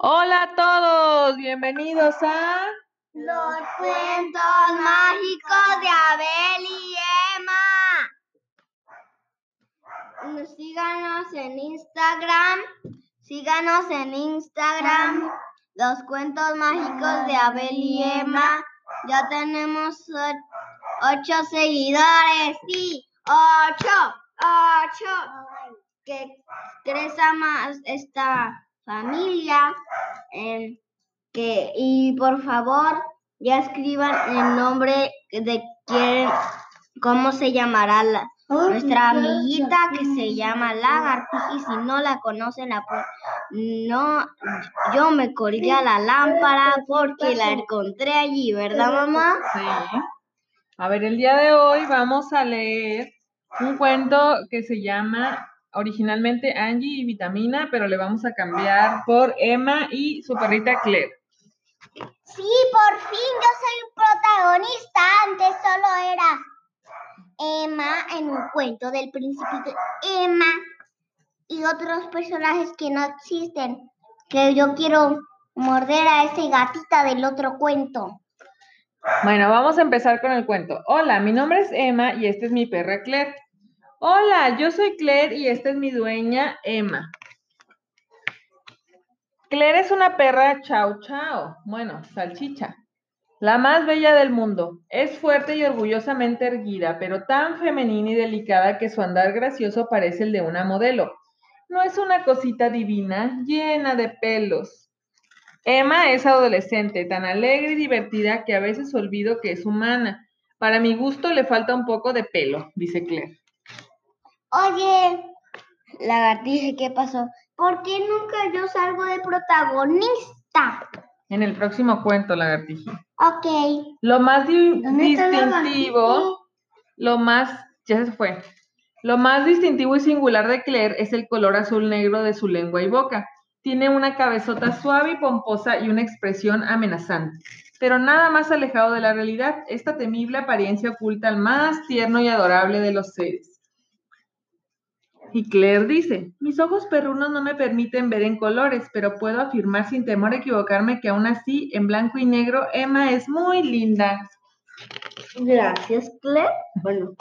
Hola a todos, bienvenidos a Los cuentos mágicos de Abel y Emma. Síganos en Instagram. Síganos en Instagram. Los cuentos mágicos de Abel y Emma. Ya tenemos ocho seguidores. Sí, ocho, ocho. Que crezca más esta familia. Eh, que, y por favor, ya escriban el nombre de quién, cómo se llamará la, nuestra amiguita que se llama Lagartija y si no la conocen, la no, yo me colgué a la lámpara porque la encontré allí, ¿verdad mamá? Sí. A ver, el día de hoy vamos a leer un cuento que se llama originalmente Angie y Vitamina, pero le vamos a cambiar por Emma y su perrita Claire. Sí, por fin yo soy protagonista. Antes solo era Emma en un cuento del principito Emma y otros personajes que no existen. Que yo quiero morder a ese gatita del otro cuento. Bueno, vamos a empezar con el cuento. Hola, mi nombre es Emma y esta es mi perra Claire. Hola, yo soy Claire y esta es mi dueña Emma. Claire es una perra chao chao, bueno, salchicha, la más bella del mundo. Es fuerte y orgullosamente erguida, pero tan femenina y delicada que su andar gracioso parece el de una modelo. No es una cosita divina, llena de pelos. Emma es adolescente, tan alegre y divertida que a veces olvido que es humana. Para mi gusto le falta un poco de pelo, dice Claire. Oye, lagartija, ¿qué pasó? ¿Por qué nunca yo salgo de protagonista? En el próximo cuento, lagartija. Ok. Lo más distintivo, lo más, ya se fue. Lo más distintivo y singular de Claire es el color azul negro de su lengua y boca. Tiene una cabezota suave y pomposa y una expresión amenazante. Pero nada más alejado de la realidad, esta temible apariencia oculta al más tierno y adorable de los seres. Y Claire dice, mis ojos perrunos no me permiten ver en colores, pero puedo afirmar sin temor a equivocarme que aún así, en blanco y negro, Emma es muy linda. Gracias, Claire. Bueno.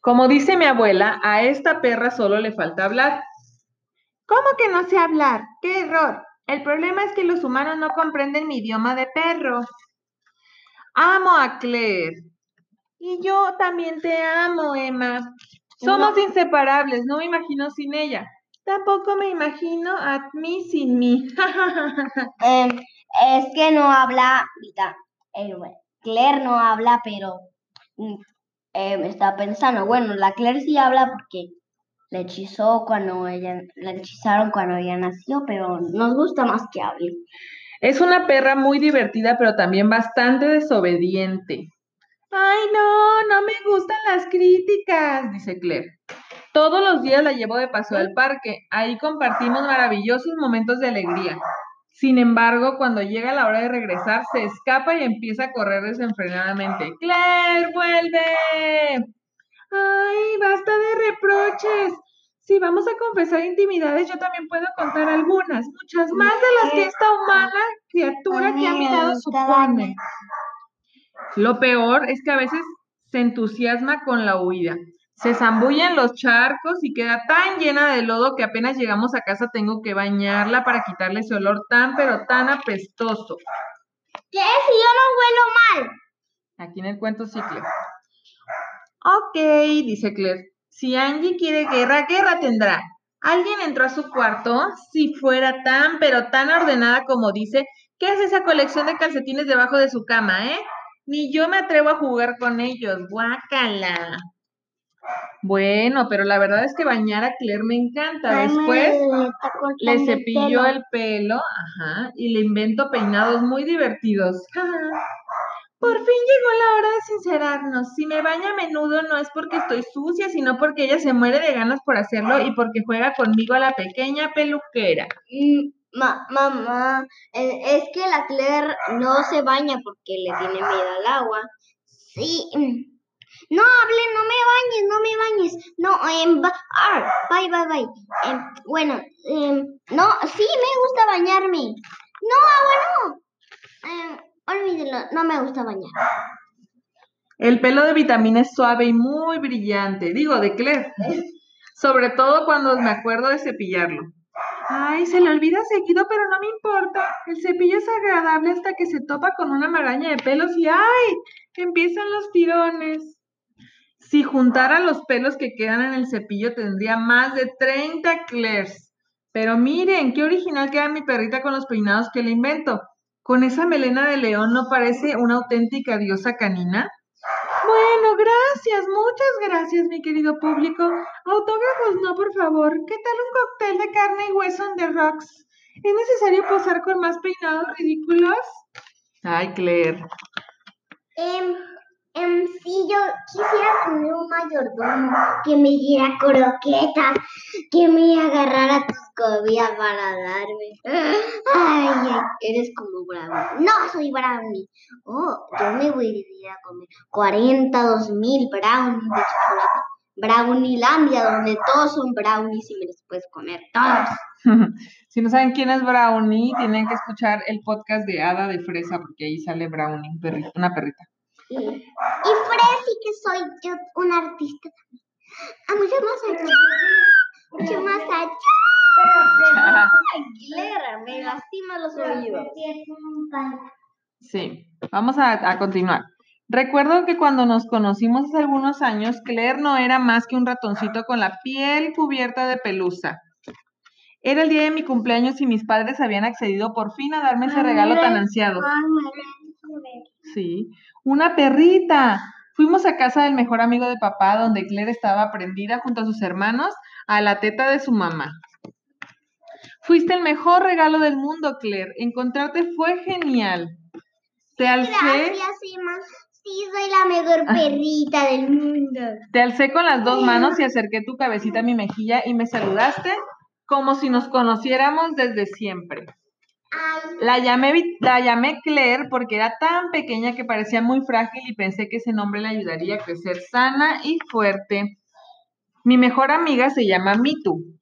Como dice mi abuela, a esta perra solo le falta hablar. ¿Cómo que no sé hablar? ¡Qué error! El problema es que los humanos no comprenden mi idioma de perro. Amo a Claire. Y yo también te amo, Emma. Somos inseparables, no me imagino sin ella. Tampoco me imagino a mí sin mí. Em, es que no habla, eh, Claire no habla, pero em, está pensando, bueno, la Claire sí habla porque le hechizó cuando ella, la hechizaron cuando ella nació, pero nos gusta más que hable. Es una perra muy divertida, pero también bastante desobediente. Ay, no, no me gustan las críticas, dice Claire. Todos los días la llevo de paseo al parque. Ahí compartimos maravillosos momentos de alegría. Sin embargo, cuando llega la hora de regresar, se escapa y empieza a correr desenfrenadamente. ¡Claire, vuelve! ¡Ay, basta de reproches! Si vamos a confesar intimidades, yo también puedo contar algunas, muchas más de las que esta humana criatura que ha mirado supone. Lo peor es que a veces se entusiasma con la huida. Se zambulle en los charcos y queda tan llena de lodo que apenas llegamos a casa tengo que bañarla para quitarle ese olor tan pero tan apestoso. ¿Qué si yo no huelo mal? Aquí en el cuento Claire. Ok, dice Claire. Si Angie quiere guerra, guerra tendrá. Alguien entró a su cuarto. Si fuera tan, pero tan ordenada como dice, ¿qué es esa colección de calcetines debajo de su cama, eh? Ni yo me atrevo a jugar con ellos, guácala. Bueno, pero la verdad es que bañar a Claire me encanta. Después le cepillo el pelo, ajá, y le invento peinados muy divertidos. Por fin llegó la hora de sincerarnos. Si me baña a menudo no es porque estoy sucia, sino porque ella se muere de ganas por hacerlo y porque juega conmigo a la pequeña peluquera. Mm, mamá, eh, es que la Claire no se baña porque le tiene miedo al agua. Sí. No hable, no me bañes, no me bañes. No, em, ah, bye, bye, bye. Em, bueno, em, no, sí me gusta bañarme. No, agua no. Em, olvídelo, no me gusta bañar. El pelo de vitamina es suave y muy brillante. Digo, de Claire. Sobre todo cuando me acuerdo de cepillarlo. Ay, se le olvida seguido, pero no me importa. El cepillo es agradable hasta que se topa con una maraña de pelos y ¡ay! Empiezan los tirones. Si juntara los pelos que quedan en el cepillo, tendría más de 30 Claires. Pero miren, qué original queda mi perrita con los peinados que le invento. Con esa melena de león, ¿no parece una auténtica diosa canina? Bueno, gracias, muchas gracias, mi querido público. Autógrafos no, por favor. ¿Qué tal un cóctel de carne y hueso on the rocks? ¿Es necesario posar con más peinados ridículos? Ay, Claire. Em, em, sí, yo quisiera tener un mayordomo que me diera croquetas, que me agarrara tus comidas para darme. Ay, eres como Brownie. No soy Brownie. Oh, yo me voy a ir a comer 42 mil brownies de chocolate. Brownielandia, donde todos son brownies y me los puedes comer todos. si no saben quién es Brownie, tienen que escuchar el podcast de Hada de Fresa, porque ahí sale Brownie, un perrito- una perrita. Y, y Fresi, que soy yo un artista también. A mucho más allá. Mucho más allá. Ay, Claire, me lastima los oídos. Sí, vamos a, a continuar. Recuerdo que cuando nos conocimos hace algunos años, Claire no era más que un ratoncito con la piel cubierta de pelusa. Era el día de mi cumpleaños y mis padres habían accedido por fin a darme ese regalo tan ansiado. Sí, una perrita. Fuimos a casa del mejor amigo de papá, donde Claire estaba prendida junto a sus hermanos a la teta de su mamá. Fuiste el mejor regalo del mundo, Claire. Encontrarte fue genial. Te alcé, Gracias, Emma. Sí, soy la mejor perrita del mundo. te alcé con las dos manos y acerqué tu cabecita a mi mejilla y me saludaste como si nos conociéramos desde siempre. Ay, La llamé, la llamé Claire porque era tan pequeña que parecía muy frágil y pensé que ese nombre le ayudaría a crecer sana y fuerte. Mi mejor amiga se llama Mitu.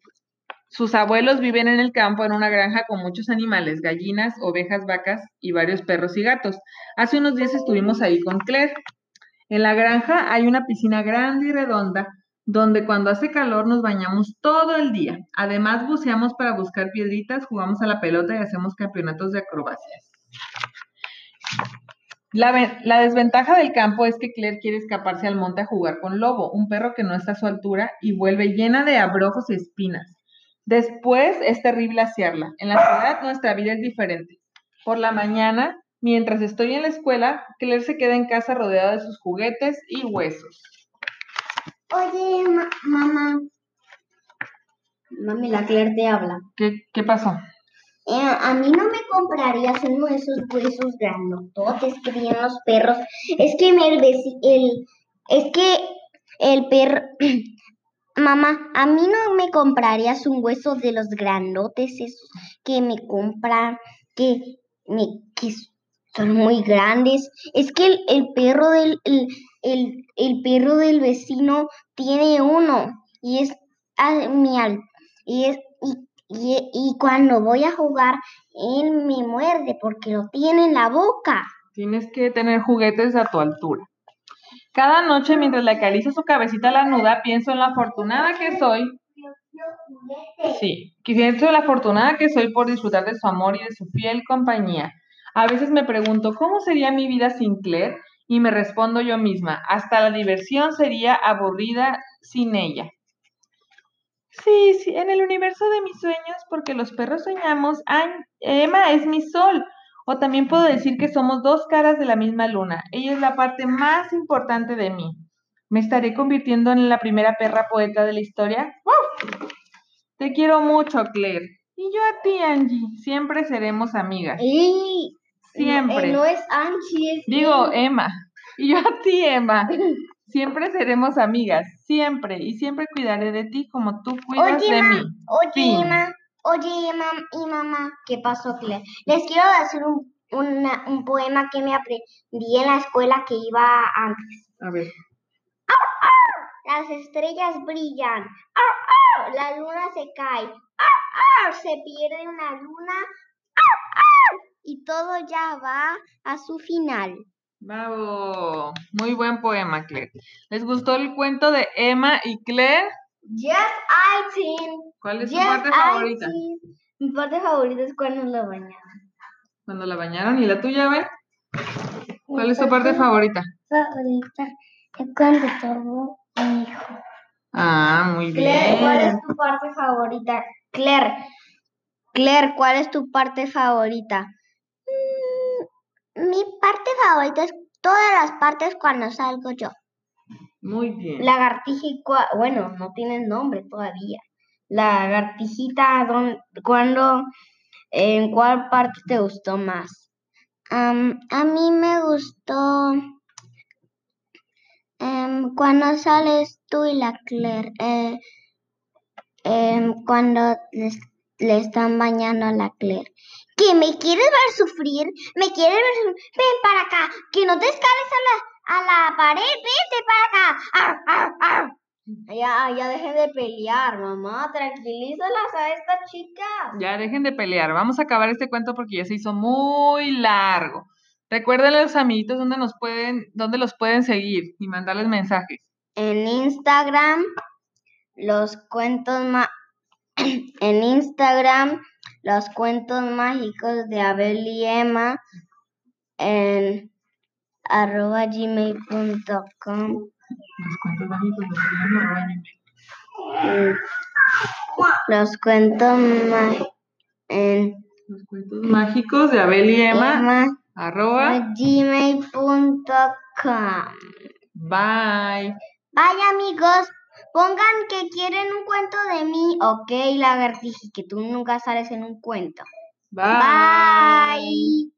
Sus abuelos viven en el campo en una granja con muchos animales, gallinas, ovejas, vacas y varios perros y gatos. Hace unos días estuvimos ahí con Claire. En la granja hay una piscina grande y redonda donde cuando hace calor nos bañamos todo el día. Además buceamos para buscar piedritas, jugamos a la pelota y hacemos campeonatos de acrobacias. La, la desventaja del campo es que Claire quiere escaparse al monte a jugar con Lobo, un perro que no está a su altura y vuelve llena de abrojos y espinas. Después es terrible asearla. En la ciudad nuestra vida es diferente. Por la mañana, mientras estoy en la escuela, Claire se queda en casa rodeada de sus juguetes y huesos. oye, ma- mamá. Mami, la Claire te habla. ¿Qué, qué pasó? Eh, a mí no me comprarías uno de esos huesos grandototes que tienen los perros. Es que me el, veci- el es que el perro Mamá, a mí no me comprarías un hueso de los grandotes esos que me compran, que me que son muy grandes. Es que el, perro del el, el, perro del vecino tiene uno y es a mi y es y, y, y cuando voy a jugar él me muerde porque lo tiene en la boca. Tienes que tener juguetes a tu altura. Cada noche, mientras le acaricio su cabecita lanuda, pienso en la afortunada que soy. Sí, pienso en la afortunada que soy por disfrutar de su amor y de su fiel compañía. A veces me pregunto, ¿cómo sería mi vida sin Claire? Y me respondo yo misma, hasta la diversión sería aburrida sin ella. Sí, sí, en el universo de mis sueños, porque los perros soñamos, Emma es mi sol. O también puedo decir que somos dos caras de la misma luna. Ella es la parte más importante de mí. ¿Me estaré convirtiendo en la primera perra poeta de la historia? ¡Uf! Te quiero mucho, Claire. Y yo a ti, Angie. Siempre seremos amigas. Y Siempre. no es Angie, es Digo, Emma. Y yo a ti, Emma. Siempre seremos amigas. Siempre. Y siempre cuidaré de ti como tú cuidas Oye, de ma, mí. Oye. Emma, oye, Emma y mamá, ¿qué pasó, Claire? Les quiero decir un, una- un poema que me aprendí en la escuela que iba antes. A ver. La las estrellas brillan. ¡Ar, ar! La luna se cae. ¡Ar, ar! Se pierde una luna. ¡Ar, ar! Y todo ya va a su final. Bravo. Muy buen poema, Claire. ¿Les gustó el cuento de Emma y Claire? Yes, I think. ¿Cuál es Yes, parte favorita? Mi parte favorita es cuando lo bañaban. Cuando la bañaron. ¿Y la tuya, ve? ¿Cuál es tu parte favorita? favorita? Es cuando tuvo un hijo. Ah, muy Claire, ¿cuál es bien. tu parte favorita? Claire, Claire, ¿cuál es tu parte favorita? Mm, mi parte favorita es todas las partes cuando salgo yo. Muy bien. Lagartija y bueno, no tienen nombre todavía. Lagartijita, ¿dón- ¿cuándo, en cuál parte te gustó más? Am, a mí me gustó em, cuando sales tú y la Claire, eh, em, cuando les- le están bañando a la Claire. ¿Que me quieres ver sufrir? ¿Me quieres ver sufrir? Ven para acá, que no te escales a la, a la pared, vete para acá. Ar, ar, ar. Ya, ya dejen de pelear, mamá, tranquilízalas a estas chicas. Ya dejen de pelear. Vamos a acabar este cuento porque ya se hizo muy largo. Recuérdenle a los amiguitos dónde nos pueden, dónde los pueden seguir y mandarles mensajes. En Instagram, los cuentos ma en Instagram, los cuentos mágicos de Abel y Emma en arroba gmail.com. Los cuentos mágicos Arroyo. Mm, Los cuentos en Los cuentos mágicos de Abel y Emma. Emma Arroba. gmail.com. Bye. Vaya amigos, pongan que quieren un cuento de mí. Ok, lagartija, que tú nunca sales en un cuento. Bye. Bye.